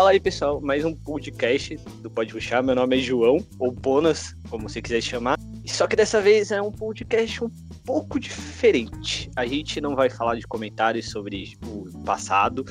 Fala aí, pessoal, mais um podcast do Pode Puxar. Meu nome é João, ou Bonas, como você quiser chamar. Só que dessa vez é um podcast um pouco diferente. A gente não vai falar de comentários sobre o passado,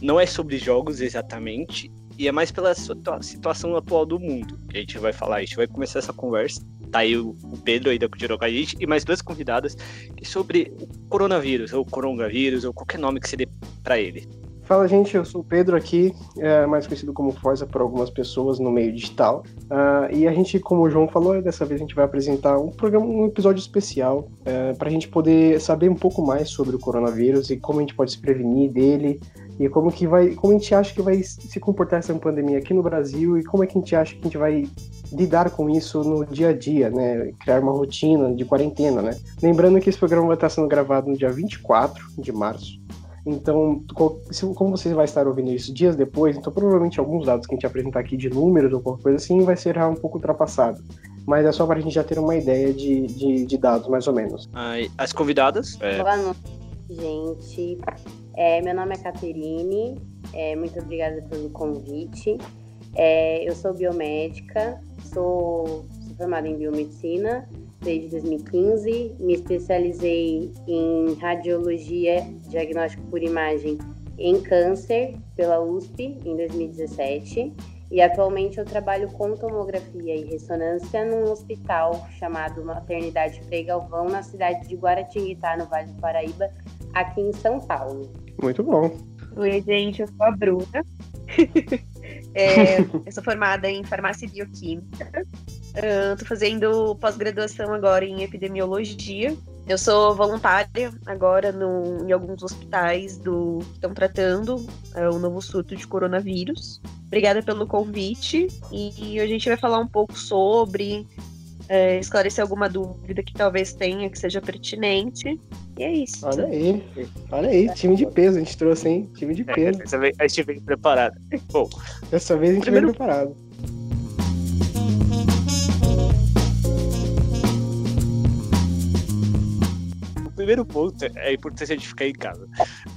não é sobre jogos exatamente, e é mais pela situação atual do mundo que a gente vai falar. A gente vai começar essa conversa. Tá aí o Pedro aí da Cultura com a gente e mais duas convidadas sobre o coronavírus, ou coronavírus, ou qualquer nome que você dê para ele. Fala, gente, eu sou o Pedro aqui, é, mais conhecido como Forza por algumas pessoas no meio digital. Uh, e a gente, como o João falou, dessa vez a gente vai apresentar um programa, um episódio especial é, para a gente poder saber um pouco mais sobre o coronavírus e como a gente pode se prevenir dele e como que vai, como a gente acha que vai se comportar essa pandemia aqui no Brasil e como é que a gente acha que a gente vai lidar com isso no dia a dia, né? Criar uma rotina de quarentena, né? Lembrando que esse programa vai estar sendo gravado no dia 24 de março. Então, como você vai estar ouvindo isso dias depois, então provavelmente alguns dados que a gente apresentar aqui de números ou qualquer coisa assim vai ser um pouco ultrapassado. Mas é só para a gente já ter uma ideia de, de, de dados, mais ou menos. As convidadas? É... Boa noite, gente. É, meu nome é Caterine. É, muito obrigada pelo convite. É, eu sou biomédica, sou, sou formada em biomedicina desde 2015. Me especializei em radiologia, diagnóstico por imagem em câncer pela USP em 2017. E atualmente eu trabalho com tomografia e ressonância num hospital chamado Maternidade Frei Galvão, na cidade de Guaratinguetá, no Vale do Paraíba, aqui em São Paulo. Muito bom. Oi, gente, eu sou a Bruna. é, eu sou formada em farmácia e bioquímica. Estou uh, fazendo pós-graduação agora em epidemiologia. Eu sou voluntária agora no, em alguns hospitais do que estão tratando uh, o novo surto de coronavírus. Obrigada pelo convite e a gente vai falar um pouco sobre é, esclarecer alguma dúvida que talvez tenha que seja pertinente. E é isso. Olha aí, olha aí, time de peso a gente trouxe, hein? Time de peso. dessa vez a gente veio preparado. Bom, dessa vez a gente primeiro... veio preparado. O primeiro ponto é a importância de ficar em casa.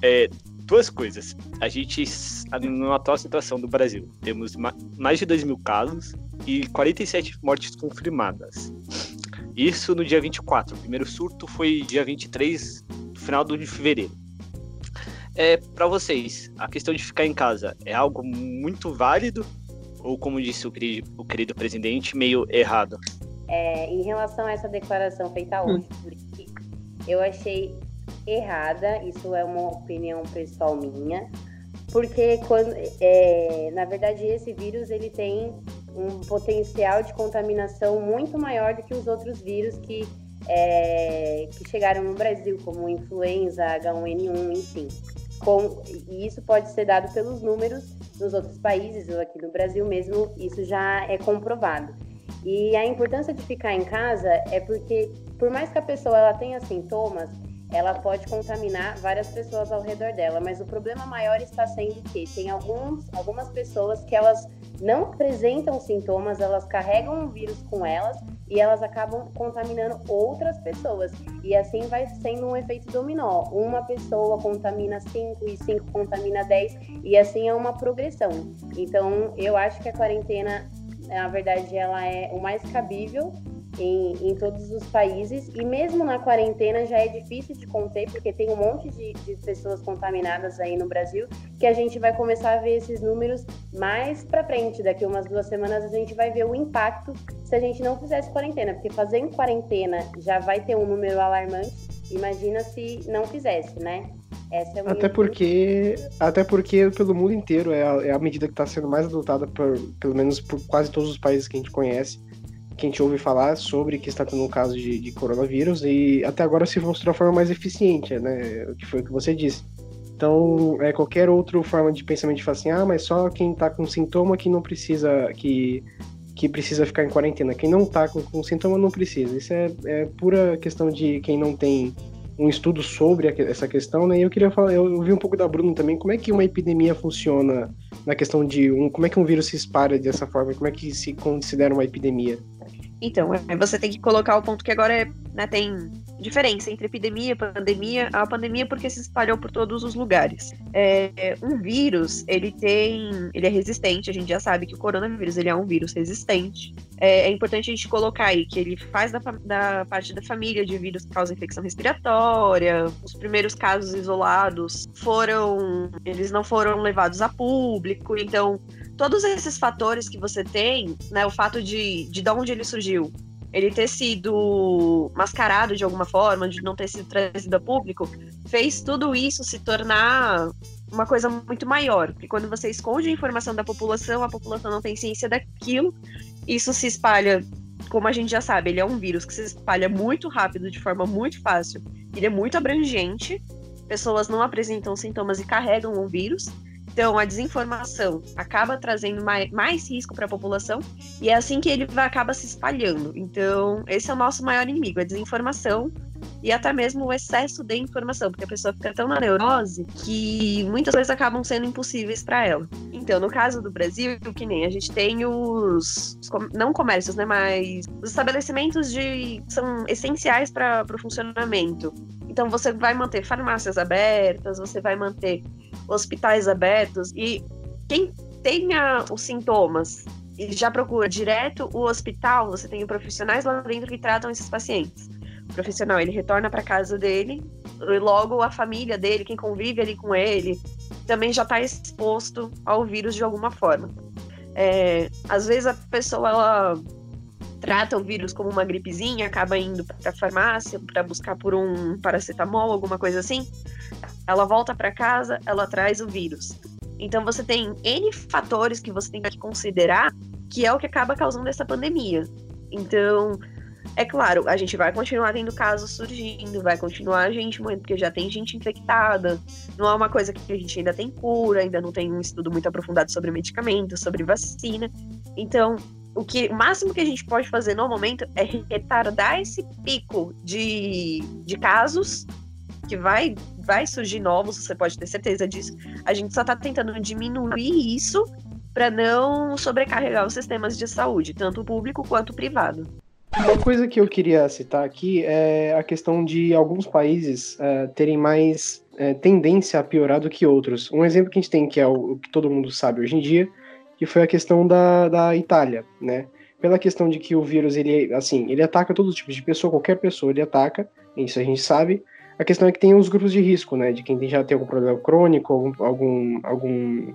É, duas coisas. A gente, na atual situação do Brasil, temos mais de 2 mil casos e 47 mortes confirmadas. Isso no dia 24. O primeiro surto foi dia 23, no final do de fevereiro. É, para vocês, a questão de ficar em casa é algo muito válido ou, como disse o querido, o querido presidente, meio errado? É, em relação a essa declaração feita hoje, hum. eu achei errada, isso é uma opinião pessoal minha, porque quando, é, na verdade esse vírus ele tem um potencial de contaminação muito maior do que os outros vírus que, é, que chegaram no Brasil, como influenza, H1N1, enfim. Com, e isso pode ser dado pelos números nos outros países, ou aqui no Brasil mesmo, isso já é comprovado. E a importância de ficar em casa é porque, por mais que a pessoa ela tenha sintomas, ela pode contaminar várias pessoas ao redor dela, mas o problema maior está sendo que tem alguns, algumas pessoas que elas não apresentam sintomas, elas carregam o vírus com elas e elas acabam contaminando outras pessoas. E assim vai sendo um efeito dominó. Uma pessoa contamina cinco e cinco contamina dez e assim é uma progressão. Então, eu acho que a quarentena, na verdade, ela é o mais cabível em, em, todos os países. E mesmo na quarentena já é difícil de conter porque tem um monte de, de, pessoas contaminadas aí no Brasil que a gente vai começar a ver esses números mais para frente. Daqui umas duas semanas a gente vai ver o impacto se a gente não fizesse quarentena. Porque fazer em quarentena já vai ter um número alarmante. Imagina se não fizesse né? Essa é até porque até porque pelo mundo inteiro é a, é a medida que está sendo mais adotada por pelo menos por quase todos os países que a gente conhece que a gente ouve falar sobre que está tendo um caso de, de coronavírus e até agora se mostrou a forma mais eficiente, né? Que foi o que você disse. Então, é qualquer outra forma de pensamento de falar assim, ah, mas só quem está com sintoma que não precisa, que, que precisa ficar em quarentena. Quem não está com, com sintoma não precisa. Isso é, é pura questão de quem não tem um estudo sobre essa questão, né? E eu queria falar, eu vi um pouco da Bruna também, como é que uma epidemia funciona na questão de um, como é que um vírus se espalha dessa forma, como é que se considera uma epidemia? Então, é, você tem que colocar o ponto que agora é né, tem diferença entre epidemia e pandemia. A pandemia porque se espalhou por todos os lugares. É, um vírus, ele tem, ele é resistente. A gente já sabe que o coronavírus ele é um vírus resistente. É, é importante a gente colocar aí que ele faz da, da parte da família de vírus que causa infecção respiratória. Os primeiros casos isolados foram, eles não foram levados a público. Então, todos esses fatores que você tem, né, o fato de, de, de onde ele surgiu, ele ter sido mascarado de alguma forma, de não ter sido trazido a público, fez tudo isso se tornar uma coisa muito maior. Porque quando você esconde a informação da população, a população não tem ciência daquilo, isso se espalha, como a gente já sabe, ele é um vírus que se espalha muito rápido, de forma muito fácil, ele é muito abrangente, pessoas não apresentam sintomas e carregam o vírus. Então, a desinformação acaba trazendo mais, mais risco para a população e é assim que ele vai, acaba se espalhando. Então, esse é o nosso maior inimigo, a desinformação e até mesmo o excesso de informação, porque a pessoa fica tão na neurose que muitas coisas acabam sendo impossíveis para ela. Então, no caso do Brasil, que nem a gente tem os, os não comércios, né, mas os estabelecimentos de são essenciais para o funcionamento. Então, você vai manter farmácias abertas, você vai manter hospitais abertos e quem tenha os sintomas e já procura direto o hospital, você tem profissionais lá dentro que tratam esses pacientes. O profissional, ele retorna para casa dele, e logo a família dele, quem convive ali com ele, também já está exposto ao vírus de alguma forma. É, às vezes a pessoa ela trata o vírus como uma gripezinha, acaba indo para a farmácia para buscar por um paracetamol, alguma coisa assim. Ela volta para casa, ela traz o vírus. Então você tem N fatores que você tem que considerar que é o que acaba causando essa pandemia. Então, é claro, a gente vai continuar tendo casos surgindo, vai continuar a gente morrendo, porque já tem gente infectada. Não é uma coisa que a gente ainda tem cura, ainda não tem um estudo muito aprofundado sobre medicamentos, sobre vacina. Então, o que o máximo que a gente pode fazer no momento é retardar esse pico de, de casos que vai, vai surgir novos, você pode ter certeza disso. A gente só está tentando diminuir isso para não sobrecarregar os sistemas de saúde, tanto público quanto privado. Uma coisa que eu queria citar aqui é a questão de alguns países uh, terem mais uh, tendência a piorar do que outros. Um exemplo que a gente tem, que é o, o que todo mundo sabe hoje em dia, que foi a questão da, da Itália, né? Pela questão de que o vírus, ele, assim, ele ataca todo tipo de pessoa, qualquer pessoa ele ataca, isso a gente sabe, a questão é que tem os grupos de risco, né? De quem já tem algum problema crônico, algum algum algum,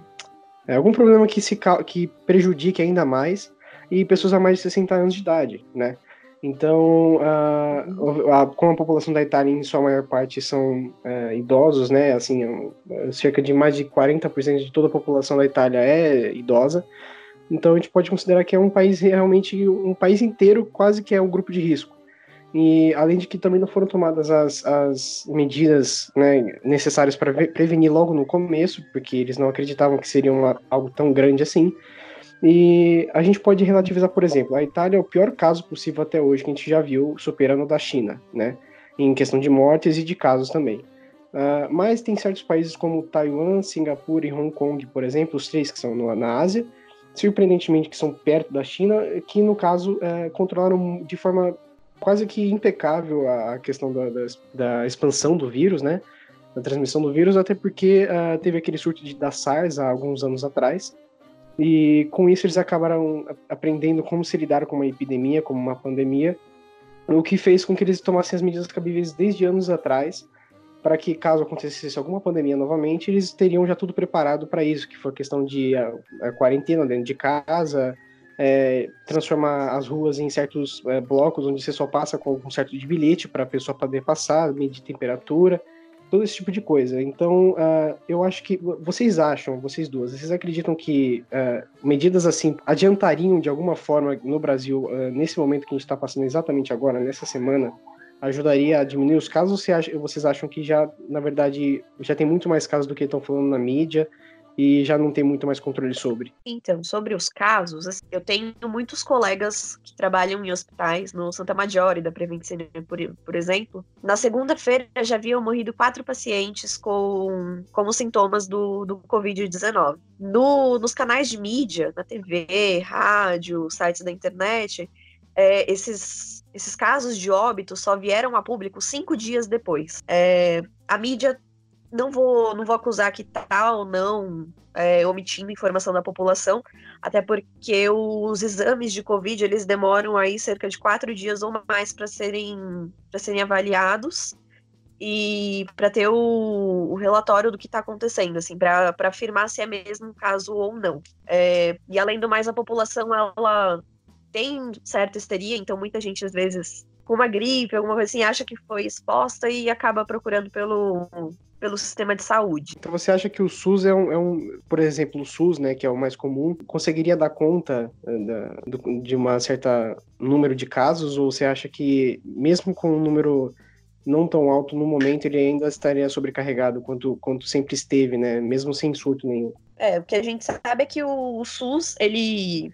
é, algum problema que se que prejudique ainda mais e pessoas a mais de 60 anos de idade, né? Então, uh, a, como a população da Itália, em sua maior parte, são uh, idosos, né? Assim, cerca de mais de 40% de toda a população da Itália é idosa. Então, a gente pode considerar que é um país realmente, um país inteiro quase que é um grupo de risco. E além de que também não foram tomadas as, as medidas né, necessárias para prevenir logo no começo, porque eles não acreditavam que seria uma, algo tão grande assim. E a gente pode relativizar, por exemplo, a Itália é o pior caso possível até hoje que a gente já viu, superando o da China, né? Em questão de mortes e de casos também. Uh, mas tem certos países como Taiwan, Singapura e Hong Kong, por exemplo, os três que são no, na Ásia, surpreendentemente que são perto da China, que no caso uh, controlaram de forma quase que impecável a questão da, da, da, expansão do vírus, né? Da transmissão do vírus, até porque uh, teve aquele surto de, da SARS há alguns anos atrás. E com isso eles acabaram aprendendo como se lidar com uma epidemia, como uma pandemia, o que fez com que eles tomassem as medidas cabíveis desde anos atrás, para que caso acontecesse alguma pandemia novamente, eles teriam já tudo preparado para isso, que foi questão de a, a quarentena dentro de casa, é, transformar as ruas em certos é, blocos onde você só passa com um certo de bilhete para a pessoa poder passar, medir temperatura, todo esse tipo de coisa. Então, uh, eu acho que vocês acham, vocês duas, vocês acreditam que uh, medidas assim adiantariam de alguma forma no Brasil, uh, nesse momento que a gente está passando exatamente agora, nessa semana, ajudaria a diminuir os casos? Ou vocês acham que já, na verdade, já tem muito mais casos do que estão falando na mídia? E já não tem muito mais controle sobre. Então, sobre os casos, assim, eu tenho muitos colegas que trabalham em hospitais, no Santa Maggiore da Prevenção, por, por exemplo. Na segunda-feira já haviam morrido quatro pacientes com, com sintomas do, do Covid-19. No, nos canais de mídia, na TV, rádio, sites da internet, é, esses, esses casos de óbito só vieram a público cinco dias depois. É, a mídia, não vou, não vou acusar que tá ou não é, omitindo informação da população, até porque os exames de Covid eles demoram aí cerca de quatro dias ou mais para serem, serem avaliados e para ter o, o, relatório do que está acontecendo, assim, para afirmar se é mesmo caso ou não. É, e além do mais, a população ela tem certa histeria, então muita gente às vezes com uma gripe, alguma coisa assim, acha que foi exposta e acaba procurando pelo, pelo sistema de saúde. Então você acha que o SUS é um, é um por exemplo, o SUS, né, que é o mais comum, conseguiria dar conta eh, da, de uma certa número de casos, ou você acha que mesmo com um número não tão alto no momento, ele ainda estaria sobrecarregado quanto, quanto sempre esteve, né, mesmo sem surto nenhum? É, o que a gente sabe é que o, o SUS, ele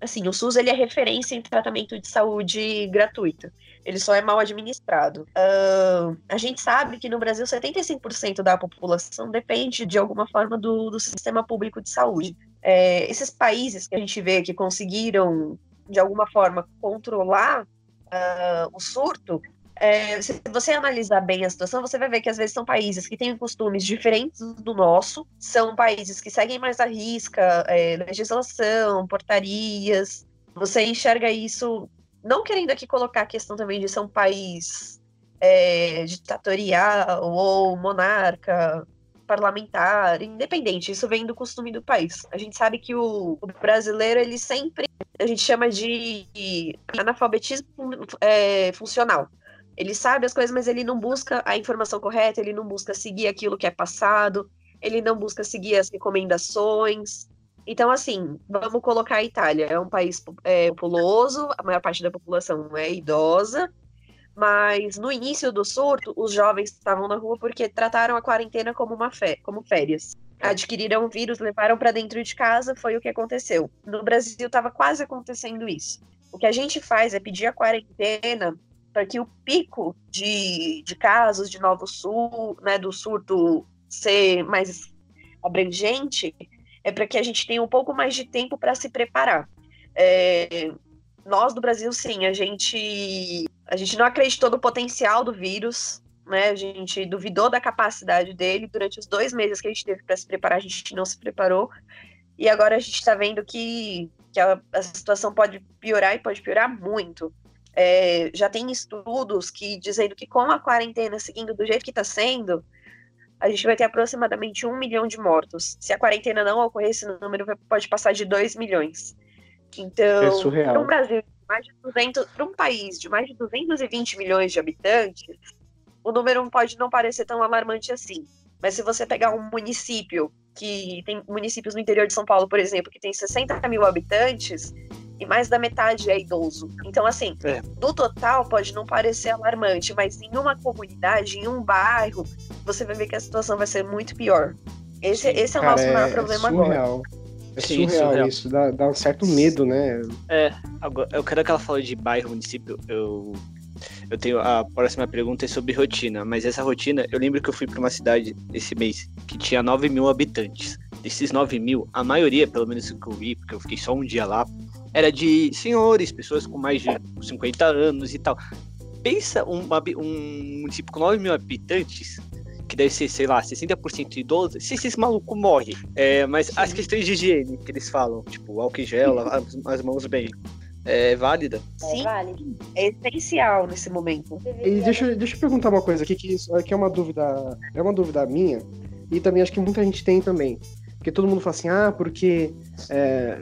assim, o SUS ele é referência em tratamento de saúde gratuito ele só é mal administrado. Uh, a gente sabe que no Brasil 75% da população depende de alguma forma do, do sistema público de saúde. É, esses países que a gente vê que conseguiram, de alguma forma, controlar uh, o surto, é, se você analisar bem a situação, você vai ver que às vezes são países que têm costumes diferentes do nosso, são países que seguem mais a risca, é, legislação, portarias. Você enxerga isso não querendo aqui colocar a questão também de ser um país é, ditatorial ou monarca, parlamentar, independente, isso vem do costume do país. A gente sabe que o, o brasileiro, ele sempre, a gente chama de analfabetismo é, funcional. Ele sabe as coisas, mas ele não busca a informação correta, ele não busca seguir aquilo que é passado, ele não busca seguir as recomendações. Então, assim, vamos colocar a Itália. É um país é, populoso, a maior parte da população é idosa, mas no início do surto, os jovens estavam na rua porque trataram a quarentena como uma fé, como férias. Adquiriram o vírus, levaram para dentro de casa, foi o que aconteceu. No Brasil estava quase acontecendo isso. O que a gente faz é pedir a quarentena para que o pico de, de casos de novo sul, né, do surto ser mais abrangente, é para que a gente tenha um pouco mais de tempo para se preparar. É, nós do Brasil, sim, a gente, a gente não acreditou no potencial do vírus, né? A gente duvidou da capacidade dele durante os dois meses que a gente teve para se preparar, a gente não se preparou. E agora a gente está vendo que, que a, a, situação pode piorar e pode piorar muito. É, já tem estudos que dizendo que com a quarentena seguindo do jeito que está sendo, a gente vai ter aproximadamente um milhão de mortos. Se a quarentena não ocorrer, esse número pode passar de 2 milhões. Então, é para um Brasil mais de 200, para um país de mais de 220 milhões de habitantes, o número pode não parecer tão alarmante assim. Mas se você pegar um município que tem municípios no interior de São Paulo, por exemplo, que tem 60 mil habitantes, e mais da metade é idoso. Então, assim, é. no total pode não parecer alarmante, mas em uma comunidade, em um bairro, você vai ver que a situação vai ser muito pior. Esse, esse é o Cara, nosso maior é problema surreal. agora. É Sim, surreal, surreal isso, dá, dá um certo medo, né? É, agora, eu quero que ela fale de bairro, município, eu eu tenho a próxima pergunta é sobre rotina, mas essa rotina, eu lembro que eu fui para uma cidade esse mês que tinha 9 mil habitantes. Desses 9 mil, a maioria, pelo menos que eu vi, porque eu fiquei só um dia lá, era de senhores, pessoas com mais de 50 anos e tal. Pensa um, um município com 9 mil habitantes, que deve ser, sei lá, 60% idoso, se esse maluco morre. É, mas Sim. as questões de higiene que eles falam, tipo, álcool em gel, as, as mãos bem, é válida? Sim, é, é essencial nesse momento. E deixa, deixa eu perguntar uma coisa aqui, que, isso, que é uma dúvida, é uma dúvida minha, e também acho que muita gente tem também. Porque todo mundo fala assim, ah, porque, é,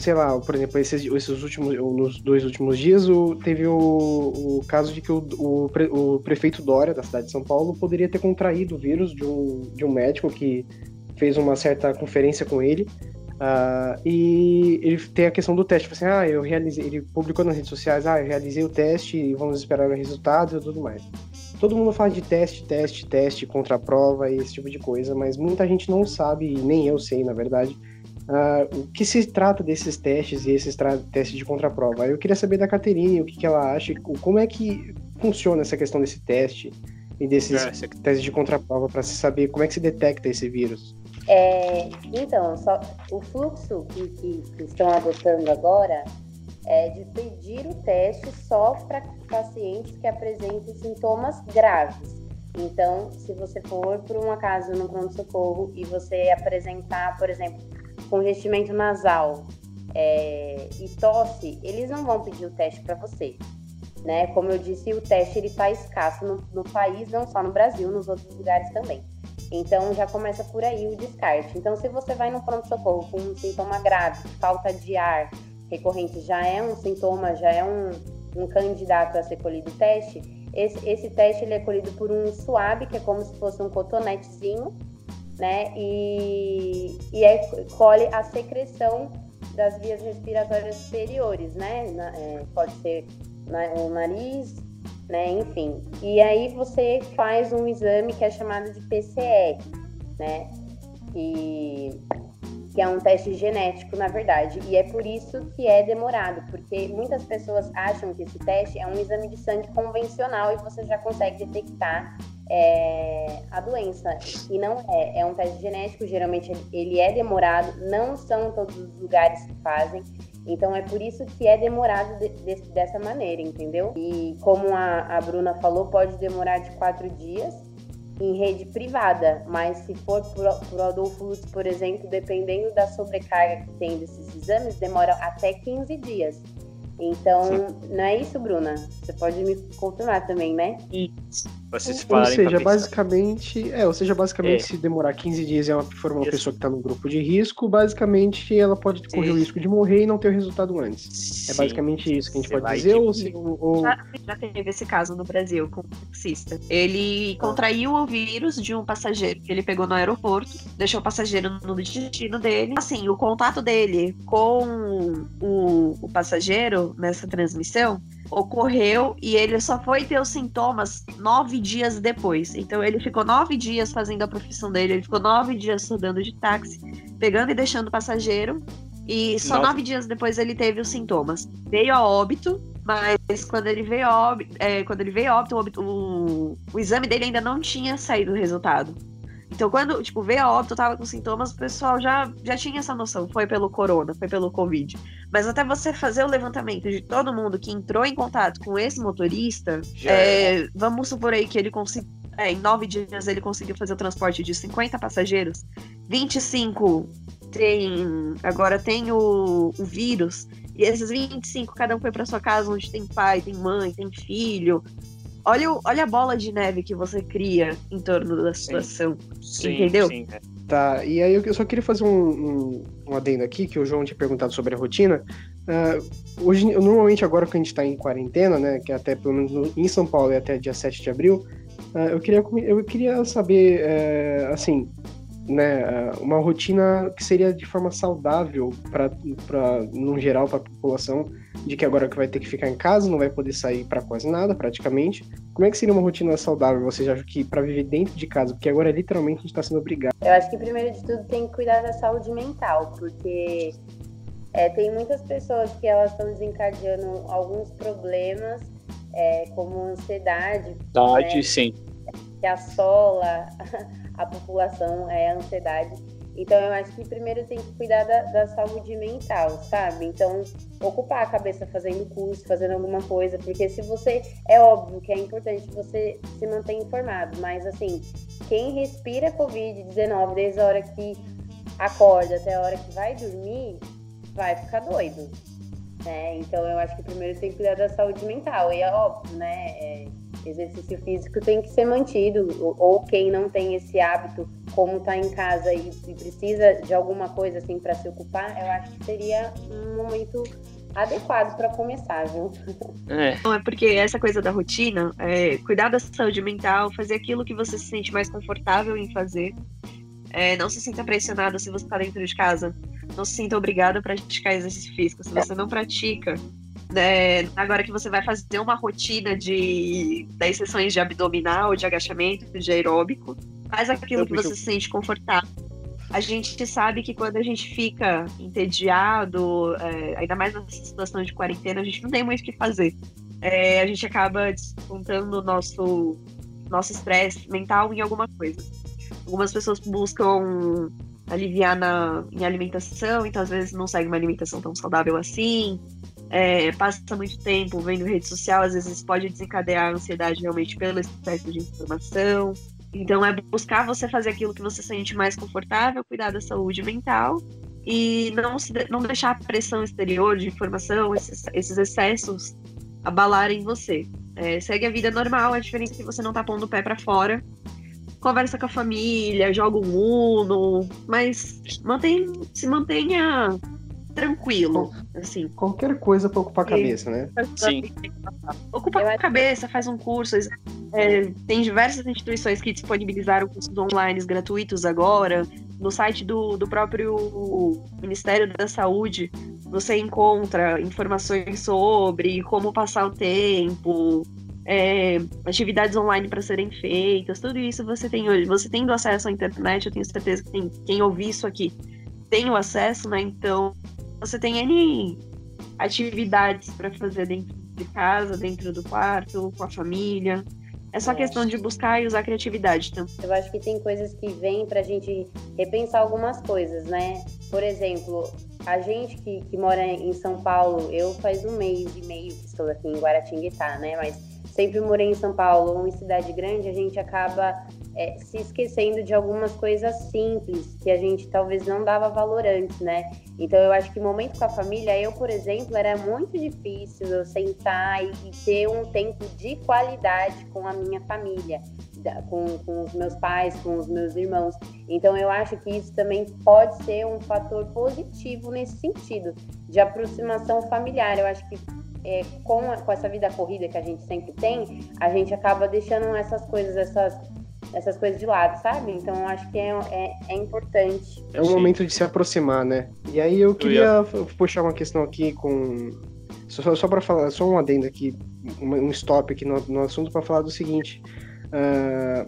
sei lá, por exemplo, esses, esses últimos, nos dois últimos dias, o, teve o, o caso de que o, o, pre, o, prefeito Dória, da cidade de São Paulo, poderia ter contraído o vírus de um, de um médico que fez uma certa conferência com ele. Uh, e ele tem a questão do teste, tipo assim, ah, eu realizei, ele publicou nas redes sociais, ah, eu realizei o teste e vamos esperar o resultado e tudo mais. Todo mundo fala de teste, teste, teste, contra prova e esse tipo de coisa, mas muita gente não sabe, nem eu sei, na verdade, uh, o que se trata desses testes e esses testes de contraprova. Eu queria saber da Caterine o que, que ela acha, como é que funciona essa questão desse teste e desses é, testes de contraprova para se saber como é que se detecta esse vírus. É, então, só, o fluxo que, que, que estão adotando agora é de pedir o teste só para pacientes que apresentem sintomas graves. Então, se você for por um acaso no pronto-socorro e você apresentar, por exemplo, congestionamento nasal é, e tosse, eles não vão pedir o teste para você. Né? Como eu disse, o teste está escasso no, no país, não só no Brasil, nos outros lugares também. Então já começa por aí o descarte. Então, se você vai no pronto-socorro com um sintoma grave, falta de ar recorrente, já é um sintoma, já é um, um candidato a ser colhido teste, esse, esse teste ele é colhido por um suave, que é como se fosse um cotonetezinho, né? E, e é, colhe a secreção das vias respiratórias superiores, né? Na, é, pode ser na, o nariz, né? Enfim. E aí você faz um exame que é chamado de PCR, né? E que é um teste genético, na verdade, e é por isso que é demorado, porque muitas pessoas acham que esse teste é um exame de sangue convencional e você já consegue detectar é, a doença. E não é, é um teste genético, geralmente ele é demorado, não são todos os lugares que fazem, então é por isso que é demorado de, de, dessa maneira, entendeu? E como a, a Bruna falou, pode demorar de quatro dias em rede privada, mas se for por, por Adolfo Lutz, por exemplo, dependendo da sobrecarga que tem desses exames, demora até 15 dias. Então, Sim. não é isso, Bruna? Você pode me confirmar também, né? Isso. Vocês ou seja, basicamente, é, ou seja, basicamente, é. se demorar 15 dias e ela for uma Isso. pessoa que está no grupo de risco, basicamente ela pode correr o risco de morrer e não ter o resultado antes. É Sim. É basicamente isso que a gente Você pode dizer, ou, se, ou... Já, já, teve esse caso no Brasil com um taxista. Ele ah. contraiu o vírus de um passageiro que ele pegou no aeroporto, deixou o passageiro no destino dele. Assim, o contato dele com o, o passageiro nessa transmissão ocorreu e ele só foi ter os sintomas nove dias depois. Então ele ficou nove dias fazendo a profissão dele, ele ficou nove dias rodando de táxi, pegando e deixando passageiro. E só nove, nove dias depois ele teve os sintomas. Veio a óbito, mas quando ele veio a óbito, é, quando ele veio a óbito, o, óbito o, o exame dele ainda não tinha saído o resultado. Então, quando, tipo, veio a óbito, tava com sintomas, o pessoal já, já tinha essa noção. Foi pelo corona, foi pelo Covid. Mas até você fazer o levantamento de todo mundo que entrou em contato com esse motorista, é, é. vamos supor aí que ele conseguiu. É, em nove dias ele conseguiu fazer o transporte de 50 passageiros, 25 tem. Agora tem o, o vírus, e esses 25, cada um foi para sua casa, onde tem pai, tem mãe, tem filho, olha, olha a bola de neve que você cria em torno da situação. Sim, entendeu? Sim, é. Tá, e aí eu só queria fazer um, um, um, adendo aqui, que o João tinha perguntado sobre a rotina. Uh, hoje, normalmente agora que a gente está em quarentena, né, que é até pelo menos em São Paulo é até dia 7 de abril, uh, eu, queria, eu queria saber, uh, assim, né, uma rotina que seria de forma saudável para, no geral, para a população, de que agora que vai ter que ficar em casa, não vai poder sair para quase nada, praticamente. Como é que seria uma rotina saudável, vocês acham que para viver dentro de casa? Porque agora literalmente a gente está sendo obrigado. Eu acho que primeiro de tudo tem que cuidar da saúde mental, porque é, tem muitas pessoas que elas estão desencadeando alguns problemas, é, como ansiedade. Ansiedade, né, sim. Que assola a população, é a ansiedade. Então, eu acho que primeiro tem que cuidar da, da, saúde mental, sabe? Então, ocupar a cabeça fazendo curso, fazendo alguma coisa, porque se você. É óbvio que é importante você se manter informado, mas assim, quem respira Covid-19 desde a hora que acorda até a hora que vai dormir, vai ficar doido. Né? Então, eu acho que primeiro tem que cuidar da saúde mental, e é óbvio, né? É, exercício físico tem que ser mantido, ou, quem não tem esse hábito como está em casa e, e, precisa de alguma coisa assim para se ocupar, eu acho que seria um momento adequado para começar, viu? É. Não, é porque essa coisa da rotina, é, cuidar da saúde mental, fazer aquilo que você se sente mais confortável em fazer. É, não se sinta pressionado se você está dentro de casa. Não se sinta obrigado a praticar exercício físico. Se você não pratica, né, agora que você vai fazer uma rotina de 10 sessões de abdominal, de agachamento, de aeróbico, Faz aquilo que você se sente confortável. A gente sabe que quando a gente fica entediado, é, ainda mais nessa situação de quarentena, a gente não tem muito o que fazer. É, a gente acaba descontando o nosso nosso estresse mental em alguma coisa. Algumas pessoas buscam aliviar na, em alimentação, então às vezes não segue uma alimentação tão saudável assim. É, passa muito tempo vendo rede social, às vezes pode desencadear a ansiedade realmente pelo excesso de informação. Então é buscar você fazer aquilo que você sente mais confortável, cuidar da saúde mental e não, se, não deixar a pressão exterior de informação, esses, esses excessos abalarem você. É, segue a vida normal, a diferença é que você não tá pondo o pé para fora. Conversa com a família, joga um Uno, mas mantém, se mantenha tranquilo, assim. Qualquer coisa para ocupar a cabeça, né? Sim. Ocupa a cabeça, faz um curso. É, tem diversas instituições que disponibilizaram cursos online gratuitos agora. No site do, do próprio Ministério da Saúde, você encontra informações sobre como passar o tempo, é, atividades online para serem feitas, tudo isso você tem hoje. Você tendo acesso à internet, eu tenho certeza que tem, quem ouvir isso aqui tem o acesso, né? Então você tem N atividades para fazer dentro de casa, dentro do quarto, com a família. É só questão de buscar e usar a criatividade. Então. Eu acho que tem coisas que vêm para a gente repensar algumas coisas, né? Por exemplo, a gente que, que mora em São Paulo, eu faz um mês e meio que estou aqui em Guaratinguetá, né? Mas sempre morei em São Paulo ou em cidade grande, a gente acaba é, se esquecendo de algumas coisas simples que a gente talvez não dava valor antes, né? Então eu acho que momento com a família, eu, por exemplo, era muito difícil eu sentar e, e ter um tempo de qualidade com a minha família, com, com os meus pais, com os meus irmãos. Então eu acho que isso também pode ser um fator positivo nesse sentido, de aproximação familiar. Eu acho que é, com, com essa vida corrida que a gente sempre tem, a gente acaba deixando essas coisas, essas essas coisas de lado, sabe? Então eu acho que é, é, é importante. É um momento de se aproximar, né? E aí eu queria eu puxar uma questão aqui com. Só, só para falar, só um adendo aqui, um stop aqui no, no assunto para falar do seguinte. Uh,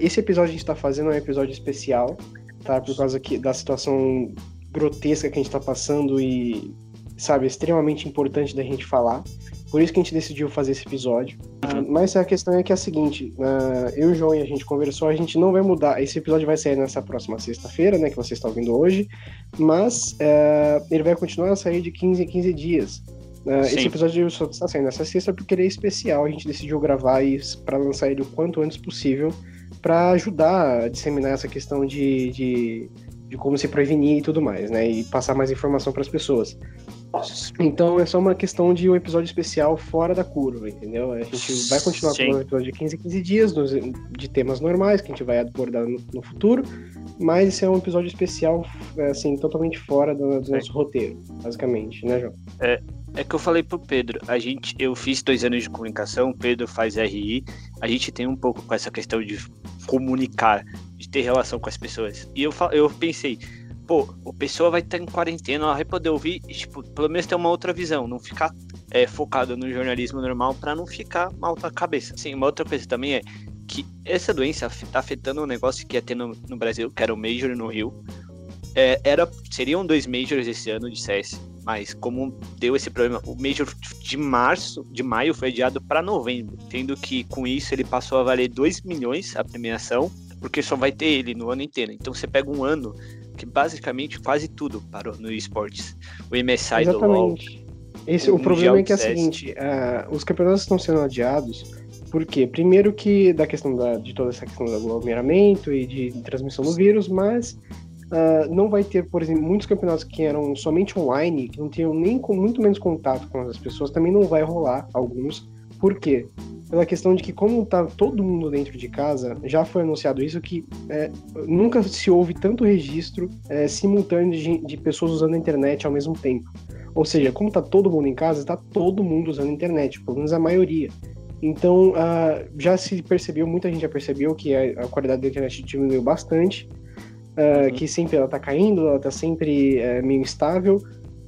esse episódio que a gente está fazendo é um episódio especial, tá? Por causa aqui da situação grotesca que a gente está passando e, sabe, extremamente importante da gente falar. Por isso que a gente decidiu fazer esse episódio. Uh, mas a questão é que é a seguinte: uh, eu e o João e a gente conversou, a gente não vai mudar. Esse episódio vai sair nessa próxima sexta-feira, né? Que você está ouvindo hoje. Mas uh, ele vai continuar a sair de 15 em 15 dias. esse episódio só está saindo nessa sexta porque ele é especial. A gente decidiu gravar para lançar ele o quanto antes possível para ajudar a disseminar essa questão de, de, de como se prevenir e tudo mais, né? E passar mais informação para as pessoas. Então é só uma questão de um episódio especial fora da curva, entendeu? A gente vai continuar Sim. com um episódio de 15 em 15 dias, de temas normais, que a gente vai abordar no, no futuro, mas esse é um episódio especial, assim, totalmente fora do, do nosso roteiro, basicamente, né, João? É, é que eu falei pro Pedro, a gente, eu fiz dois anos de comunicação, o Pedro faz RI, a gente tem um pouco com essa questão de comunicar, de ter relação com as pessoas. E eu, eu pensei, pô, o pessoa vai estar em quarentena, ela vai poder ouvir e, tipo, pelo menos ter uma outra visão, não ficar é, focado no jornalismo normal para não ficar mal na cabeça. Sim, uma outra coisa também é que essa doença tá afetando um negócio que ia ter no, no Brasil, que era o Major no Rio. É, era, seriam dois Majors esse ano de CS, mas como deu esse problema, o Major de março, de maio foi adiado para novembro, tendo que com isso ele passou a valer 2 milhões a premiação, porque só vai ter ele no ano inteiro. Então você pega um ano que basicamente quase tudo parou no esportes. O MSI Exatamente. do LoL. Esse, o, o problema é que é o seguinte, uh, os campeonatos estão sendo adiados por quê? Primeiro que da questão da, de toda essa questão do aglomeramento e de, de transmissão do vírus, mas uh, não vai ter, por exemplo, muitos campeonatos que eram somente online, que não tinham nem com muito menos contato com as pessoas, também não vai rolar alguns. Por quê? pela questão de que, como tá todo mundo dentro de casa, já foi anunciado isso, que é, nunca se houve tanto registro é, simultâneo de, de, pessoas usando a internet ao mesmo tempo. Ou seja, como tá todo mundo em casa, tá todo mundo usando a internet, pelo menos a maioria. Então, uh, já se percebeu, muita gente já percebeu que a, a qualidade da internet diminuiu bastante, uh, uhum. que sempre ela tá caindo, ela tá sempre uh, meio instável,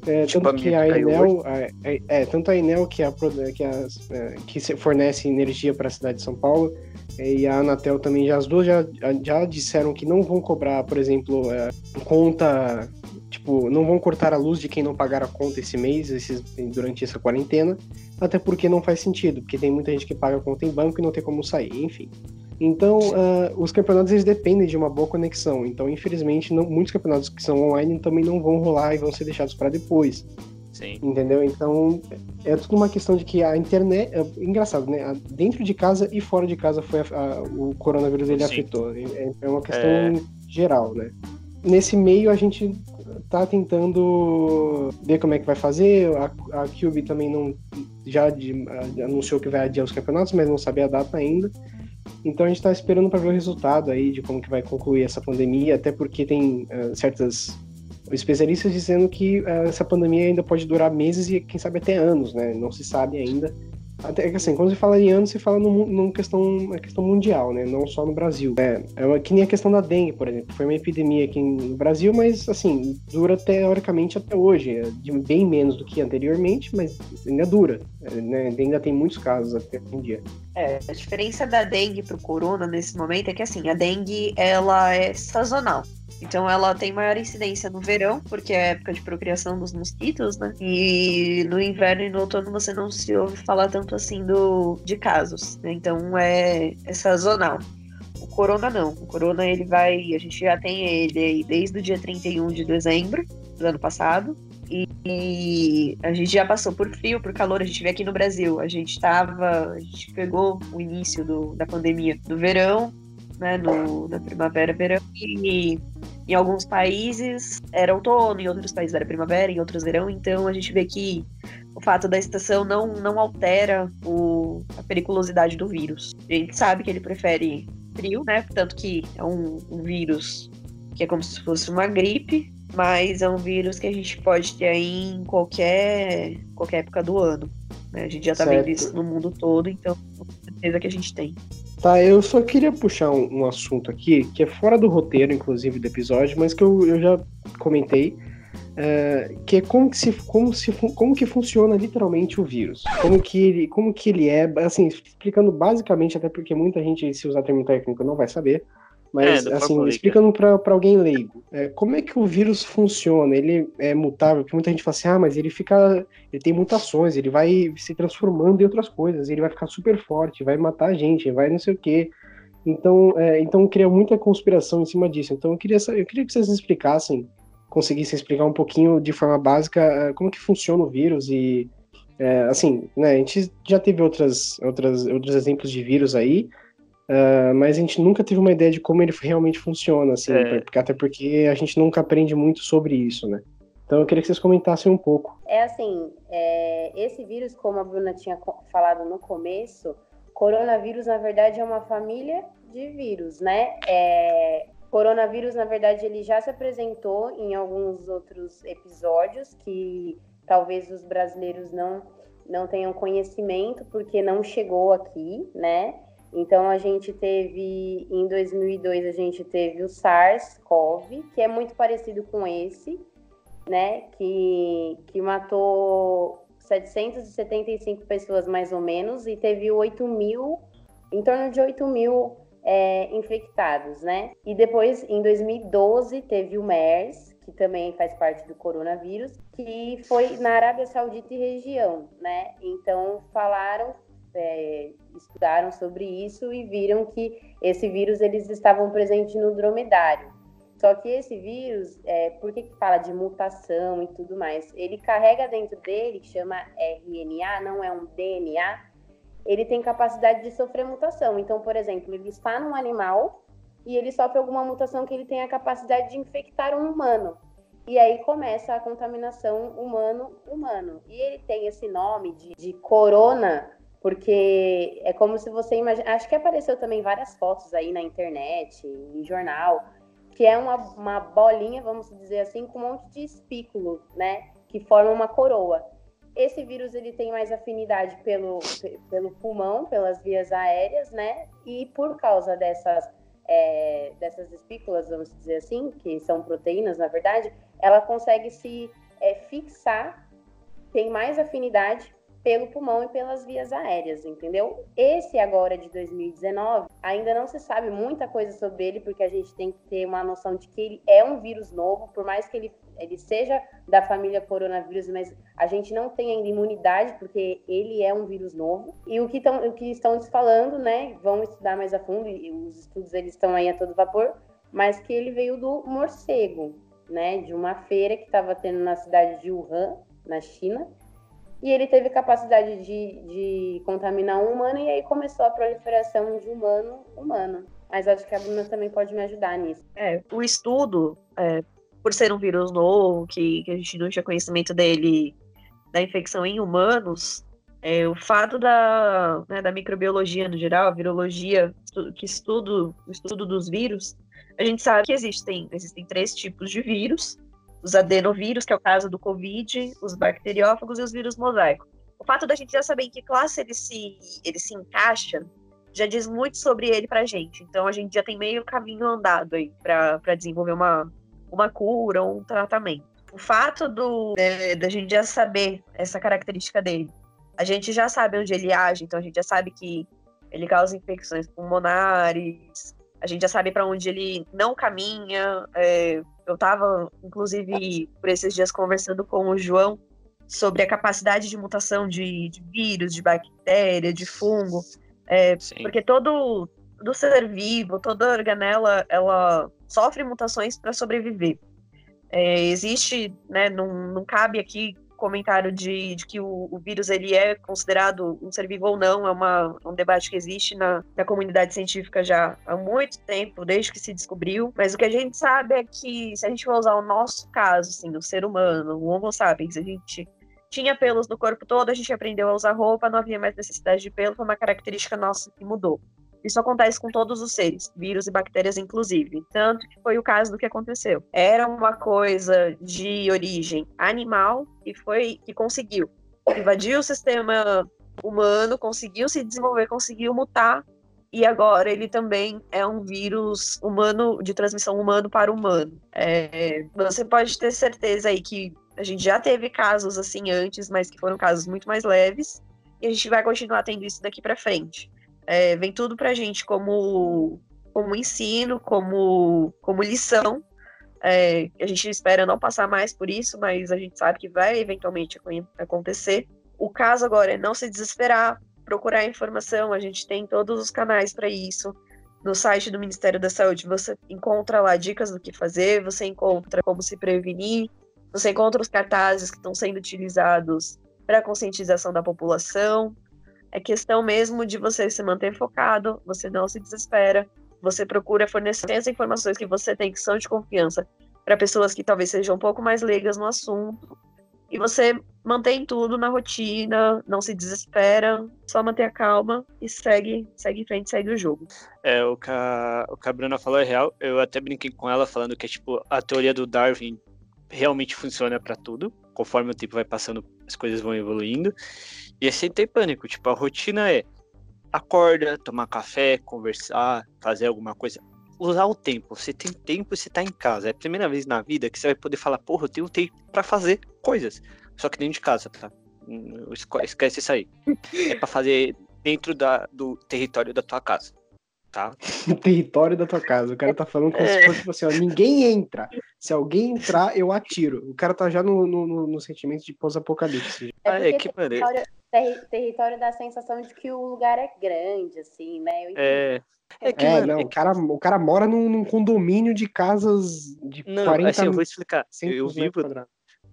é, tipo tanto que a Enel, a, é, é, tanto a Enel que, a, que, as, é, que fornece energia para a cidade de São Paulo é, e a Anatel também, já, as duas já, já disseram que não vão cobrar, por exemplo, é, conta, tipo, não vão cortar a luz de quem não pagar a conta esse mês, esses, durante essa quarentena, até porque não faz sentido, porque tem muita gente que paga a conta em banco e não tem como sair, enfim. Então, uh, os campeonatos eles dependem de uma boa conexão. Então, infelizmente, não, muitos campeonatos que são online também não vão rolar e vão ser deixados para depois. Sim. Entendeu? Então, é tudo uma questão de que a internet. É, engraçado, né? Dentro de casa e fora de casa foi a, a, o coronavírus ele Sim. afetou. É, é, uma questão é... geral, né? Nesse meio a gente tá tentando ver como é que vai fazer. A, a Cube também não já de, anunciou que vai adiar os campeonatos, mas não sabe a data ainda. Então a gente está esperando para ver o resultado aí de como que vai concluir essa pandemia, até porque tem uh, certas especialistas dizendo que uh, essa pandemia ainda pode durar meses e quem sabe até anos, né? Não se sabe ainda. Até que assim, quando você fala em anos, você fala numa questão, questão mundial, né? Não só no Brasil. É, é uma, que nem a questão da dengue, por exemplo. Foi uma epidemia aqui no Brasil, mas assim, dura teoricamente até hoje. É bem menos do que anteriormente, mas ainda dura. Né? Ainda tem muitos casos até um dia. É, a diferença da dengue pro corona nesse momento é que assim, a dengue ela é sazonal. Então ela tem maior incidência no verão, porque é a época de procriação dos mosquitos, né? E no inverno e no outono você não se ouve falar tanto assim do, de casos, né? Então é, é sazonal. O corona não. O corona ele vai. A gente já tem ele aí desde o dia 31 de dezembro do ano passado. E, e a gente já passou por frio, por calor. A gente vê aqui no Brasil. A gente tava. A gente pegou o início do, da pandemia do verão, né? No, na primavera, verão. E em alguns países era outono, em outros países era primavera, em outros verão. Então a gente vê que o fato da estação não, não altera o, a periculosidade do vírus. A gente sabe que ele prefere frio, né? Tanto que é um, um vírus que é como se fosse uma gripe, mas é um vírus que a gente pode ter aí em qualquer, qualquer época do ano. Né? A gente já tá certo. vendo isso no mundo todo, então com certeza que a gente tem. Tá, eu só queria puxar um, um, assunto aqui, que é fora do roteiro, inclusive, do episódio, mas que eu, eu já comentei, é, que é como que, se, como, se, como que funciona literalmente o vírus. Como que, ele, como que ele é, assim, explicando basicamente, até porque muita gente, se usar termo técnico, não vai saber, mas, é, assim, explicando para alguém leigo, é, como é que o vírus funciona? Ele é mutável? Porque muita gente fala assim, ah, mas ele fica. Ele tem mutações, ele vai se transformando em outras coisas, ele vai ficar super forte, vai matar a gente, vai não sei o quê. Então, é, então cria muita conspiração em cima disso. Então eu queria, eu queria que vocês explicassem, conseguissem explicar um pouquinho de forma básica é, como que funciona o vírus e. É, assim, né, a gente já teve outras, outras, outros exemplos de vírus aí, Uh, mas a gente nunca teve uma ideia de como ele realmente funciona, assim, é. porque, até porque a gente nunca aprende muito sobre isso, né? Então eu queria que vocês comentassem um pouco. É assim, é, esse vírus, como a Bruna tinha falado no começo, coronavírus na verdade é uma família de vírus, né? É, coronavírus na verdade ele já se apresentou em alguns outros episódios que talvez os brasileiros não não tenham conhecimento porque não chegou aqui, né? Então a gente teve em 2002 a gente teve o SARS-CoV, que é muito parecido com esse, né, que que matou 775 pessoas mais ou menos e teve 8 mil, em torno de 8 mil é, infectados, né? E depois, em 2012, teve o MERS, que também faz parte do coronavírus, que foi na Arábia Saudita e região, né? Então, falaram é, estudaram sobre isso e viram que esse vírus eles estavam presentes no dromedário. Só que esse vírus, é, por que, que fala de mutação e tudo mais? Ele carrega dentro dele, chama RNA, não é um DNA, ele tem capacidade de sofrer mutação. Então, por exemplo, ele está num animal e ele sofre alguma mutação que ele tem a capacidade de infectar um humano. E aí começa a contaminação humano-humano. E ele tem esse nome de, de corona porque é como se você imagina. Acho que apareceu também várias fotos aí na internet, em jornal, que é uma, uma bolinha, vamos dizer assim, com um monte de espículo, né? Que forma uma coroa. Esse vírus ele tem mais afinidade pelo, pelo pulmão, pelas vias aéreas, né? E por causa dessas, é, dessas espículas, vamos dizer assim, que são proteínas, na verdade, ela consegue se é, fixar, tem mais afinidade pelo pulmão e pelas vias aéreas, entendeu? Esse agora de 2019, ainda não se sabe muita coisa sobre ele, porque a gente tem que ter uma noção de que ele é um vírus novo, por mais que ele, ele seja da família coronavírus, mas a gente não tem ainda imunidade, porque ele é um vírus novo. E o que, tão, o que estão falando, né, vão estudar mais a fundo, e os estudos eles estão aí a todo vapor, mas que ele veio do morcego, né, de uma feira que estava tendo na cidade de Wuhan, na China. E ele teve capacidade de, de contaminar um humano e aí começou a proliferação de humano humano. Mas acho que a Bruna também pode me ajudar nisso. É, o estudo, é, por ser um vírus novo, que, que a gente não tinha conhecimento dele, da infecção em humanos, é, o fato da, né, da microbiologia no geral, a virologia, que estudo, o estudo dos vírus, a gente sabe que existem, existem três tipos de vírus, os adenovírus, que é o caso do Covid, os bacteriófagos e os vírus mosaico. O fato da gente já saber em que classe ele se, ele se encaixa já diz muito sobre ele pra gente. Então a gente já tem meio caminho andado aí para desenvolver uma, uma cura ou um tratamento. O fato do, né, da gente já saber essa característica dele, a gente já sabe onde ele age, então a gente já sabe que ele causa infecções pulmonares, a gente já sabe para onde ele não caminha. É, eu estava, inclusive, por esses dias conversando com o João sobre a capacidade de mutação de, de vírus, de bactéria, de fungo, é, porque todo do ser vivo, toda organela, ela sofre mutações para sobreviver. É, existe, né, não, não cabe aqui comentário de, de que o, o, vírus ele é considerado um ser vivo ou não, é uma, um debate que existe na, na comunidade científica já há muito tempo, desde que se descobriu, mas o que a gente sabe é que se a gente for usar o nosso caso, assim, do ser humano, o Homo sapiens, a gente tinha pelos no corpo todo, a gente aprendeu a usar roupa, não havia mais necessidade de pelo, foi uma característica nossa que mudou. Isso acontece com todos os seres, vírus e bactérias inclusive. Tanto que foi o caso do que aconteceu. Era uma coisa de origem animal e foi que conseguiu invadir o sistema humano, conseguiu se desenvolver, conseguiu mutar e agora ele também é um vírus humano de transmissão humano para humano. É, você pode ter certeza aí que a gente já teve casos assim antes, mas que foram casos muito mais leves, e a gente vai continuar tendo isso daqui para frente. É, vem tudo para a gente como, como ensino, como, como lição. É, a gente espera não passar mais por isso, mas a gente sabe que vai eventualmente acontecer. O caso agora é não se desesperar, procurar informação, a gente tem todos os canais para isso. No site do Ministério da Saúde você encontra lá dicas do que fazer, você encontra como se prevenir, você encontra os cartazes que estão sendo utilizados para conscientização da população. É questão mesmo de você se manter focado, você não se desespera, você procura fornecer as informações que você tem que são de confiança para pessoas que talvez sejam um pouco mais leigas no assunto. E você mantém tudo na rotina, não se desespera, só manter a calma e segue, segue em frente, segue o jogo. É, o que, a, o que a Bruna falou é real. Eu até brinquei com ela falando que tipo, a teoria do Darwin realmente funciona para tudo. Conforme o tempo vai passando, as coisas vão evoluindo. E é sem ter pânico. Tipo, a rotina é acorda, tomar café, conversar, fazer alguma coisa. Usar o tempo. Você tem tempo, você tá em casa. É a primeira vez na vida que você vai poder falar, porra, eu tenho tempo para fazer coisas. Só que dentro de casa, tá? Esquece isso aí. É pra fazer dentro da, do território da tua casa. Tá? No território da tua casa. O cara tá falando como é. se fosse tipo assim, ó, ninguém entra. Se alguém entrar, eu atiro. O cara tá já no, no, no sentimento de pós-apocalipse. É, ah, é que território, ter, território dá a sensação de que o lugar é grande, assim, né? É. É, que, é mano, não, é que... o, cara, o cara mora num, num, condomínio de casas de não, 40 assim, eu vou explicar. Eu vivo,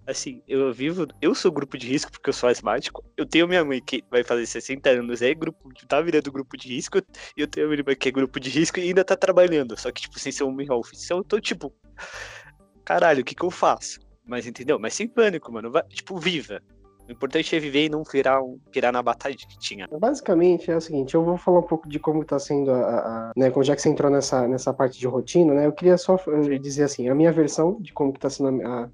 assim, eu vivo, eu sou grupo de risco porque eu sou asmático. Eu tenho minha mãe que vai fazer 60 anos, é grupo, tá virando grupo de risco, e eu tenho a minha irmã que é grupo de risco e ainda tá trabalhando, só que tipo sem ser um home office. Então eu tô tipo, caralho, o que que eu faço? Mas entendeu? Mas sem pânico, mano, vai, tipo, viva. O importante é viver e não virar, um, virar na batalha que tinha. Basicamente é o seguinte, eu vou falar um pouco de como está sendo a, a, né, já que você entrou nessa, nessa parte de rotina, né, eu queria só eh, dizer assim, a minha versão de como está sendo a,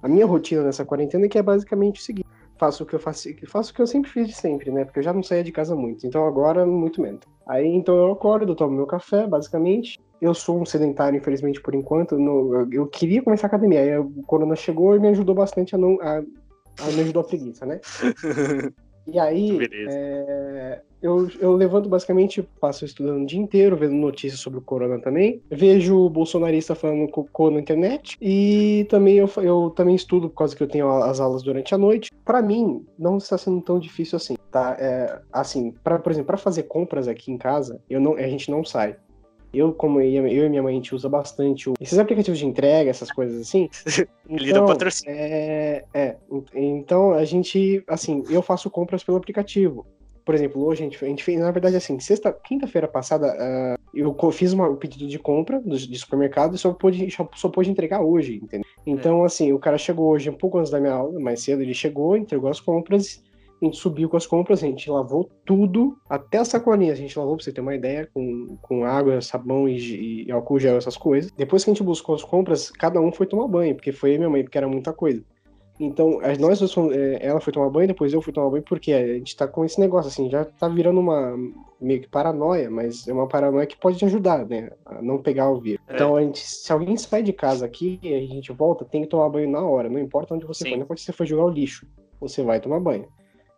a minha rotina nessa quarentena, que é basicamente o seguinte: faço o que eu faço, faço o que eu sempre fiz de sempre, né? Porque eu já não saía de casa muito, então agora muito menos. Aí então eu acordo, tomo meu café, basicamente. Eu sou um sedentário, infelizmente, por enquanto. No, eu queria começar a academia. Aí o corona chegou e me ajudou bastante a não. A, a me ajudou a preguiça, né? E aí, é, eu, eu levanto basicamente, passo estudando o dia inteiro, vendo notícias sobre o corona também. Vejo o bolsonarista falando cocô na internet. E também eu, eu também estudo por causa que eu tenho as aulas durante a noite. Para mim, não está sendo tão difícil assim, tá? É, assim, pra, por exemplo, para fazer compras aqui em casa, eu não, a gente não sai. Eu, como eu, eu e minha mãe, a gente usa bastante o... esses aplicativos de entrega, essas coisas assim. Então, patrocínio. é, é, então a gente, assim, eu faço compras pelo aplicativo. Por exemplo, hoje a gente, a gente fez, na verdade, assim, sexta, quinta-feira passada, ah, eu fiz uma- um pedido de compra do, de supermercado e só pôde, só, só pôde entregar hoje, entendeu? Então, assim, o cara chegou hoje um pouco antes da minha aula, mais cedo, ele chegou, entregou as compras, a gente subiu com as compras, a gente lavou tudo, até a sacolinha, a gente lavou, pra você ter uma ideia, com, com água, sabão e, e álcool gel, essas coisas. Depois que a gente buscou as compras, cada um foi tomar banho, porque foi minha mãe, porque era muita coisa. Então, as- nós fomos- é, ela foi tomar banho, depois eu fui tomar banho, porque a gente tá com esse negócio, assim, já tá virando uma meio que paranoia, mas é uma paranoia que pode te ajudar, né, a não pegar o vírus. É. Então, a gente, se alguém sai de casa aqui e a gente volta, tem que tomar banho na hora, não importa onde você Sim. for, não importa se você for jogar o lixo, você vai tomar banho.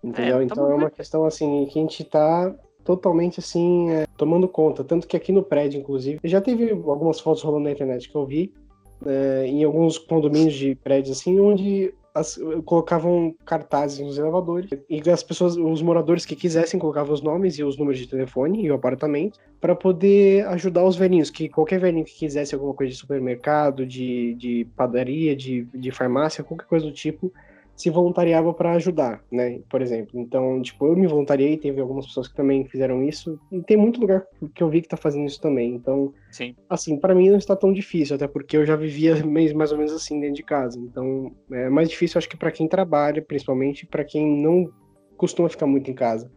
Entendeu? É, então é uma banho. questão, assim, que a gente tá totalmente, assim, é, tomando conta. Tanto que aqui no prédio, inclusive, já teve algumas fotos rolando na internet que eu vi, é, em alguns condomínios de prédios assim, onde as- colocavam cartazes nos elevadores e as pessoas, os moradores que quisessem colocavam os nomes e os números de telefone e o apartamento para poder ajudar os velhinhos, que qualquer velhinho que quisesse alguma coisa de supermercado, de, de padaria, de, de farmácia, qualquer coisa do tipo, se voluntariava para ajudar, né? Por exemplo. Então, tipo, eu me voluntariei, teve algumas pessoas que também fizeram isso, e tem muito lugar que eu vi que tá fazendo isso também. Então, Sim. assim, para mim não está tão difícil, até porque eu já vivia mais, ou menos assim dentro de casa. Então, é mais difícil, acho que para quem trabalha, principalmente para quem não costuma ficar muito em casa.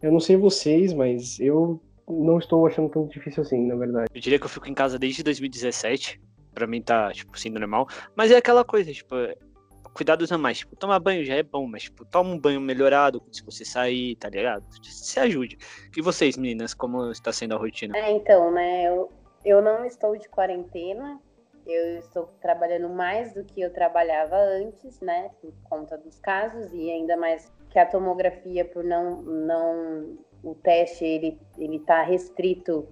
Eu não sei vocês, mas eu não estou achando tão difícil assim, na verdade. Eu diria que eu fico em casa desde 2017. Pra mim tá, tipo, sendo normal. Mas é aquela coisa, tipo, é, cuidados a mais. Tipo, tomar banho já é bom, mas, tipo, toma um banho melhorado se você sair, tá ligado? Se ajude. E vocês, meninas, como está sendo a rotina? É, então, né, eu, eu não estou de quarentena, eu estou trabalhando mais do que eu trabalhava antes, né, por conta dos casos e ainda mais que a tomografia, por não, não o teste, ele, ele tá restrito,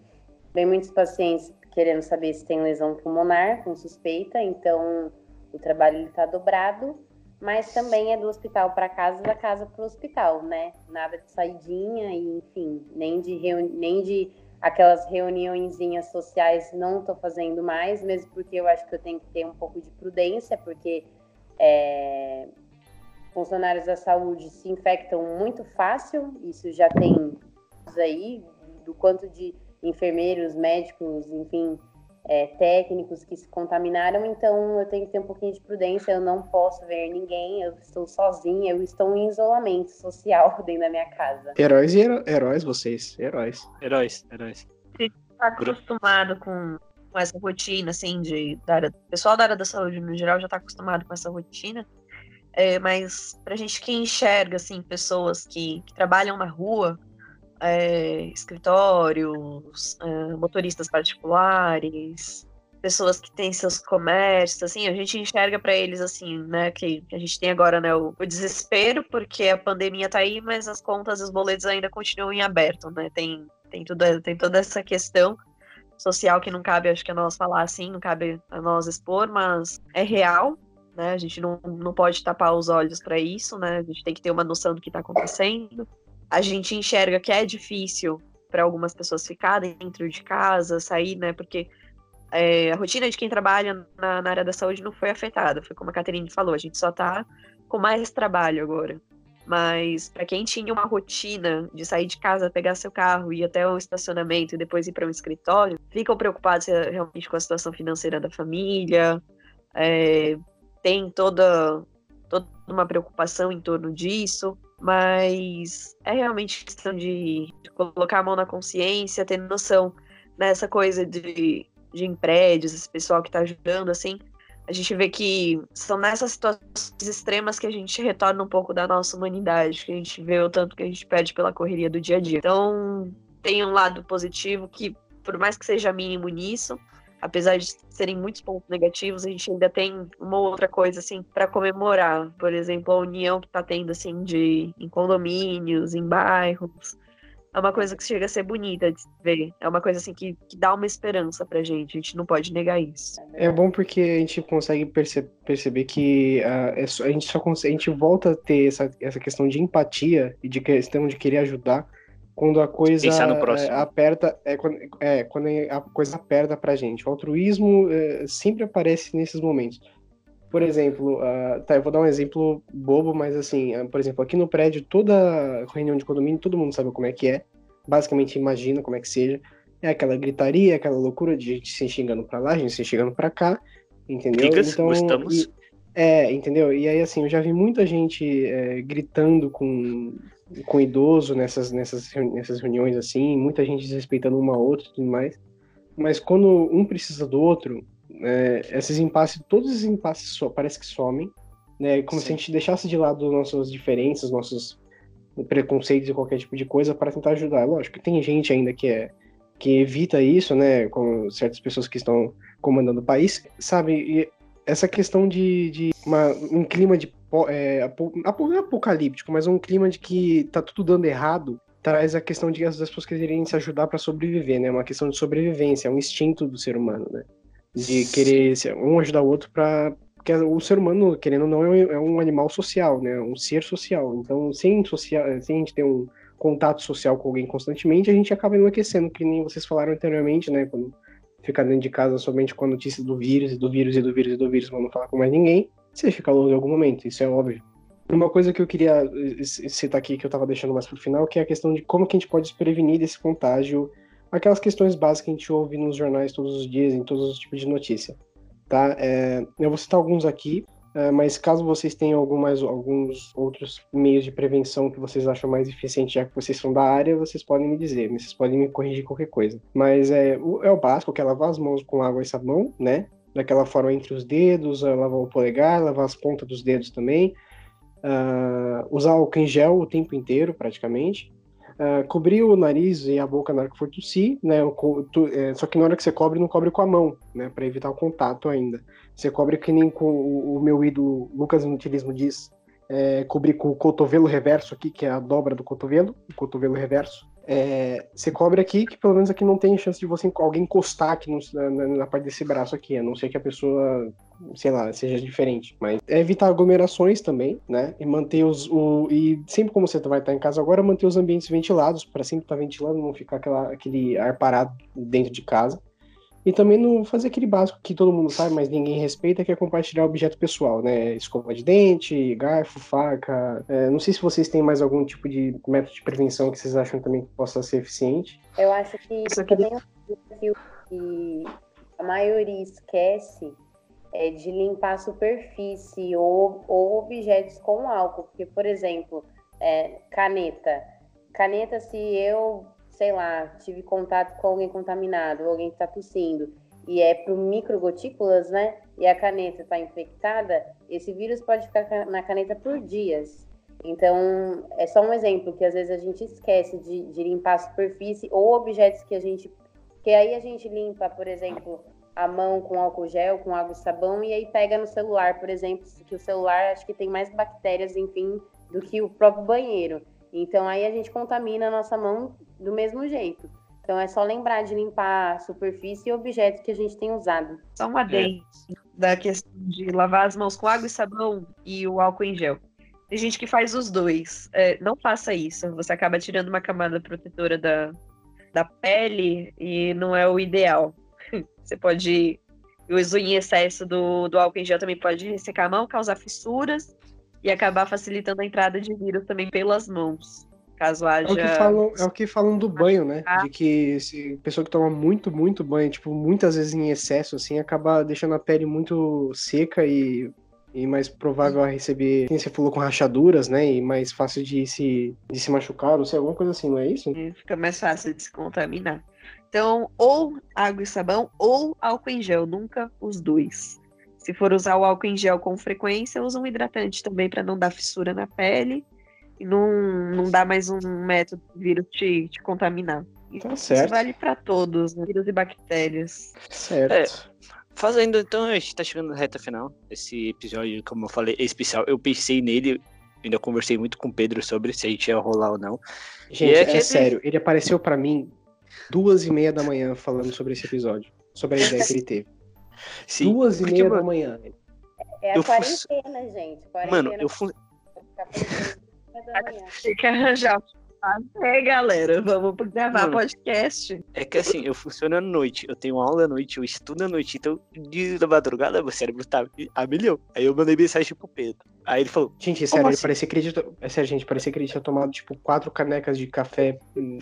vem muitos pacientes querendo saber se tem lesão pulmonar, com suspeita, então o trabalho ele tá dobrado, mas também é do hospital para casa, da casa para o hospital, né, nada de saidinha e, enfim, nem de, nem de aquelas reuniõezinhas sociais não estou fazendo mais, mesmo porque eu acho que eu tenho que ter um pouco de prudência, porque é, funcionários da saúde se infectam muito fácil, isso já tem aí do quanto de enfermeiros, médicos, enfim, é, técnicos que se contaminaram, então eu tenho que ter um pouquinho de prudência, eu não posso ver ninguém, eu estou sozinha, eu estou em isolamento social dentro da minha casa. Heróis e heró- heróis vocês, heróis. Heróis, heróis. tá acostumado com, com essa rotina, assim, de da área, o pessoal da área da saúde no geral já tá acostumado com essa rotina. É, mas pra gente que enxerga, assim, pessoas que, que trabalham na rua, é, escritórios, é, motoristas particulares, pessoas que têm seus comércios, assim, a gente enxerga pra eles, assim, né, que a gente tem agora, né, o, o desespero, porque a pandemia tá aí, mas as contas e os boletos ainda continuam em aberto, né, tem, tem, tudo, tem toda essa questão social que não cabe, acho que a nós falar assim, não cabe a nós expor, mas é real, né? A gente não, não pode tapar os olhos para isso, né? A gente tem que ter uma noção do que está acontecendo. A gente enxerga que é difícil para algumas pessoas ficar dentro de casa, sair, né? Porque é, a rotina de quem trabalha na, na, área da saúde não foi afetada. Foi como a Caterine falou, a gente só está com mais trabalho agora. Mas para quem tinha uma rotina de sair de casa, pegar seu carro, ir até um estacionamento e depois ir para um escritório, ficam preocupados realmente com a situação financeira da família, é, tem toda, toda uma preocupação em torno disso, mas é realmente questão de, de colocar a mão na consciência, ter noção nessa coisa de, de em prédios, esse pessoal que está ajudando, assim, a gente vê que são nessas situações extremas que a gente retorna um pouco da nossa humanidade, que a gente vê o tanto que a gente perde pela correria do dia a dia. Então, tem um lado positivo que, por mais que seja mínimo nisso, apesar de serem muitos pontos negativos, a gente ainda tem uma outra coisa assim para comemorar, por exemplo, a união que está tendo assim de em condomínios, em bairros. É uma coisa que chega a ser bonita de ver. É uma coisa assim que, que dá uma esperança pra gente. A gente não pode negar isso. É bom porque a gente consegue perce perceber que uh, a gente só a gente volta a ter essa, essa questão de empatia e de questão de querer ajudar quando a coisa é, aperta, é quando, é quando a coisa aperta pra gente. O altruísmo é, sempre aparece nesses momentos. Por exemplo, ah, tá, eu vou dar um exemplo bobo, mas assim, ah, por exemplo, aqui no prédio, toda reunião de condomínio, todo mundo sabe como é que é. Basicamente imagina como é que seja. É aquela gritaria, aquela loucura de gente se xingando pra lá, gente se xingando pra cá, entendeu? Dicas, gostamos. e- é, entendeu? E aí, assim, eu já vi muita gente é, gritando com, com idoso nessas, nessas, nessas reuniões, assim, muita gente desrespeitando uma a outra e tudo mais. Mas quando um precisa do outro, é, esses impasses, todos esses impasses so- parece que somem, né? Como se Sim. a gente deixasse de lado nossas diferenças, nossos preconceitos e qualquer tipo de coisa para tentar ajudar. Lógico que tem gente ainda que é que evita isso, né? Como certas pessoas que estão comandando o país, sabe? E essa questão de, de uma- um clima de é, é apocalíptico, mas um clima de que tá tudo dando errado, traz a questão de as pessoas quererem se ajudar para sobreviver, né? Uma questão de sobrevivência, é um instinto do ser humano, né? De querer um ajudar o outro para porque o ser humano, querendo ou não, é um- é um animal social, né? Um ser social. Então, sem, social, sem a gente ter um contato social com alguém constantemente, a gente acaba enlouquecendo, que nem vocês falaram anteriormente, né? Quando ficar dentro de casa somente com a notícia do vírus, e do vírus, e do vírus, e do vírus, mas não falar com mais ninguém, você fica louco em algum momento, isso é óbvio. Uma coisa que eu queria citar aqui, que eu tava deixando mais pro final, que é a questão de como que a gente pode se prevenir desse contágio, aquelas questões básicas que a gente ouve nos jornais todos os dias, em todos os tipos de notícia, tá? É, eu vou citar alguns aqui, é, mas caso vocês tenham algum mais, alguns outros meios de prevenção que vocês acham mais eficiente, já que vocês são da área, vocês podem me dizer, vocês podem me corrigir qualquer coisa. Mas é o, é o básico, que é lavar as mãos com água e sabão, né? Daquela forma entre os dedos, é, lavar o polegar, lavar as pontas dos dedos também. Ah, usar álcool em gel o tempo inteiro, praticamente. Ah, cobrir o nariz e a boca na hora que for tossir, né? tu- é, só que na hora que você cobre, não cobre com a mão, né? Para evitar o contato ainda. Você cobre que nem com o, o meu ídolo Lucas Inutilismo diz, é, cobrir com o cotovelo reverso aqui, que é a dobra do cotovelo, o cotovelo reverso. É, você cobre aqui, que pelo menos aqui não tem chance de você alguém encostar aqui no- na, na- parte desse braço aqui, a não ser que a pessoa, sei lá, seja diferente. Mas é evitar aglomerações também, né? E manter os. O, e sempre como você vai estar em casa agora, manter os ambientes ventilados, para sempre estar ventilando, não ficar aquela, aquele ar parado dentro de casa. E também não fazer aquele básico que todo mundo sabe, mas ninguém respeita, que é compartilhar objeto pessoal, né? Escova de dente, garfo, faca. É, não sei se vocês têm mais algum tipo de método de prevenção que vocês acham também que possa ser eficiente. Eu acho que Isso aqui- também um desafio que a maioria esquece é de limpar a superfície ou, ou objetos com álcool. Porque, por exemplo, é, caneta. Caneta, se eu, sei lá, tive contato com alguém contaminado, alguém que está tossindo, e é por microgotículas, né? E a caneta está infectada, esse vírus pode ficar ca- na caneta por dias. Então, é só um exemplo que às vezes a gente esquece de, de limpar a superfície ou objetos que a gente. Que aí a gente limpa, por exemplo, a mão com álcool gel, com água e sabão, e aí pega no celular, por exemplo, que o celular acho que tem mais bactérias, enfim, do que o próprio banheiro. Então aí a gente contamina a nossa mão do mesmo jeito. Então é só lembrar de limpar a superfície e objetos que a gente tem usado. Só um adendo da questão de lavar as mãos com água e sabão e o álcool em gel. Tem gente que faz os dois. É, não faça isso. Você acaba tirando uma camada protetora da, da pele e não é o ideal. Você pode. O uso em excesso do, do álcool em gel também pode ressecar a mão, causar fissuras e acabar facilitando a entrada de vírus também pelas mãos. Caso haja. É o que falam, é o que falam do banho, né? De que se pessoa que toma muito, muito banho, tipo, muitas vezes em excesso, assim, acaba deixando a pele muito seca e, e mais provável a receber, quem você falou, com rachaduras, né? E mais fácil de se, de se machucar, não sei, alguma coisa assim, não é isso? Fica mais fácil de se contaminar. Então, ou água e sabão ou álcool em gel, nunca os dois. Se for usar o álcool em gel com frequência, usa um hidratante também para não dar fissura na pele e não, não dar mais um método do vírus te, te contaminar. Tá Isso certo. vale para todos, né? vírus e bactérias. Certo. Fazendo, então, a gente tá chegando na reta final. Esse episódio, como eu falei, é especial. Eu pensei nele, ainda conversei muito com o Pedro sobre se a gente ia rolar ou não. Gente, E é é, sério, ele apareceu pra mim duas e meia da manhã falando sobre esse episódio, sobre a ideia que ele teve. Sim, duas e porque, meia da mano, manhã. É a Eu quarentena, gente. Quarentena. Mano, eu da manhã. Tem que arranjar É, galera, vamos gravar Mano. podcast. É que assim, eu funciono à noite, eu tenho aula à noite, eu estudo à noite, então de da madrugada meu cérebro tá a milhão. Aí eu mandei mensagem pro Pedro. Aí ele falou, Gente, sério, assim? parecia que ele tinha, é sério, gente, parecia que ele tinha tomado, tipo, quatro canecas de café. hum,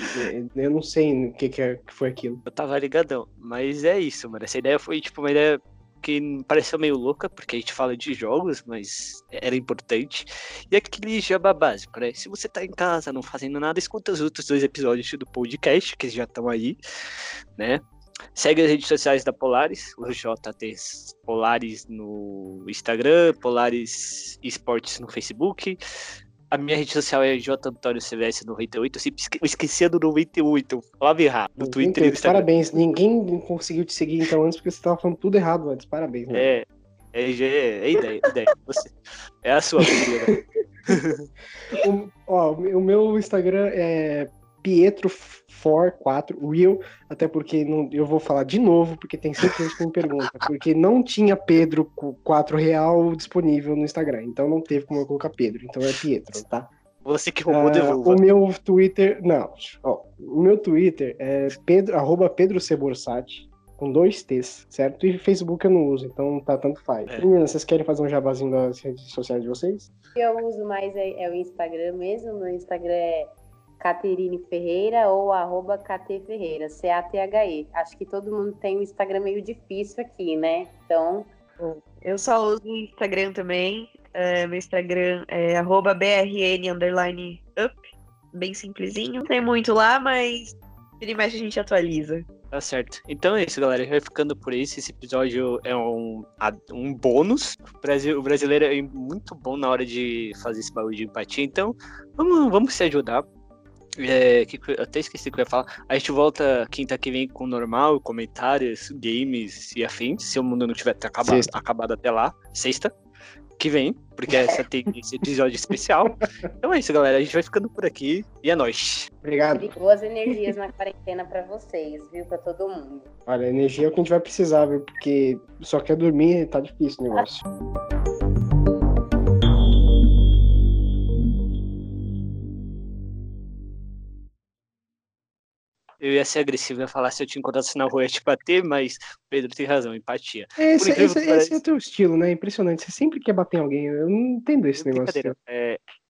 Eu não sei o que, que é- que foi aquilo. eu tava ligadão. Mas é isso, mano. Essa ideia foi, tipo, uma ideia que pareceu meio louca, porque a gente fala de jogos, mas era importante. E aquele jabá básico, né? Se você tá em casa não fazendo nada, escuta os outros dois episódios do podcast, que já estão aí, né? Segue as redes sociais da Polaris, o JT Polaris no Instagram, Polaris Esportes no Facebook. A minha rede social é J Antônio CVS 98. Eu sempre esquecia do 98, eu falava errado no Twitter e. Parabéns. Ninguém conseguiu te seguir então antes porque você tava falando tudo errado antes. Parabéns. né? É, é, é, é ideia, é ideia. Você, é a sua filha. O, ó, o meu Instagram é Pietro44 Real, até porque não, eu vou falar de novo, porque tem sempre gente que me pergunta, porque não tinha Pedro com 4 real disponível no Instagram, então não teve como eu colocar Pedro, então é Pietro, tá? Você que roubou, Ah, devolva. o meu Twitter, não, ó, o meu Twitter é Pedro, arroba Pedro Ceborsati, com dois T's, certo? E Facebook eu não uso, então tá tanto faz. É. Meninas, vocês querem fazer um jabazinho das redes sociais de vocês? O que eu uso mais é, é o Instagram mesmo. Meu Instagram é Caterine Ferreira ou arroba KT Ferreira, C-A-T-H-E. Acho que todo mundo tem um Instagram meio difícil aqui, né? Então, Eu só uso o Instagram também. É, meu Instagram é arroba BRN underline up. Bem simplesinho. Não tem muito lá, mas vira e mexe a gente atualiza. Tá certo. Então é isso, galera. Vai ficando por isso. Esse episódio é um, um bônus. O, Brasil, o brasileiro é muito bom na hora de fazer esse bagulho de empatia. Então, vamos, vamos se ajudar. É, que, até esqueci o que eu ia falar. A gente volta quinta que vem com o normal, comentários, games e afins. Se o mundo não tiver acabado, Sexta. acabado até lá. Sexta. Que vem, porque essa tem esse episódio especial. Então é isso, galera. A gente vai ficando por aqui. E é nóis. Obrigado. boas energias na quarentena pra vocês, viu? Pra todo mundo. Olha, energia é o que a gente vai precisar, viu? Porque só quer dormir, tá difícil o negócio. Eu ia ser agressivo, ia falar se eu te encontrasse na rua ia te bater, mas Pedro tem razão, empatia. Esse, esse, que esse é o teu estilo, né? Impressionante. Você sempre quer bater em alguém. Eu não entendo esse negócio. Brincadeira. É,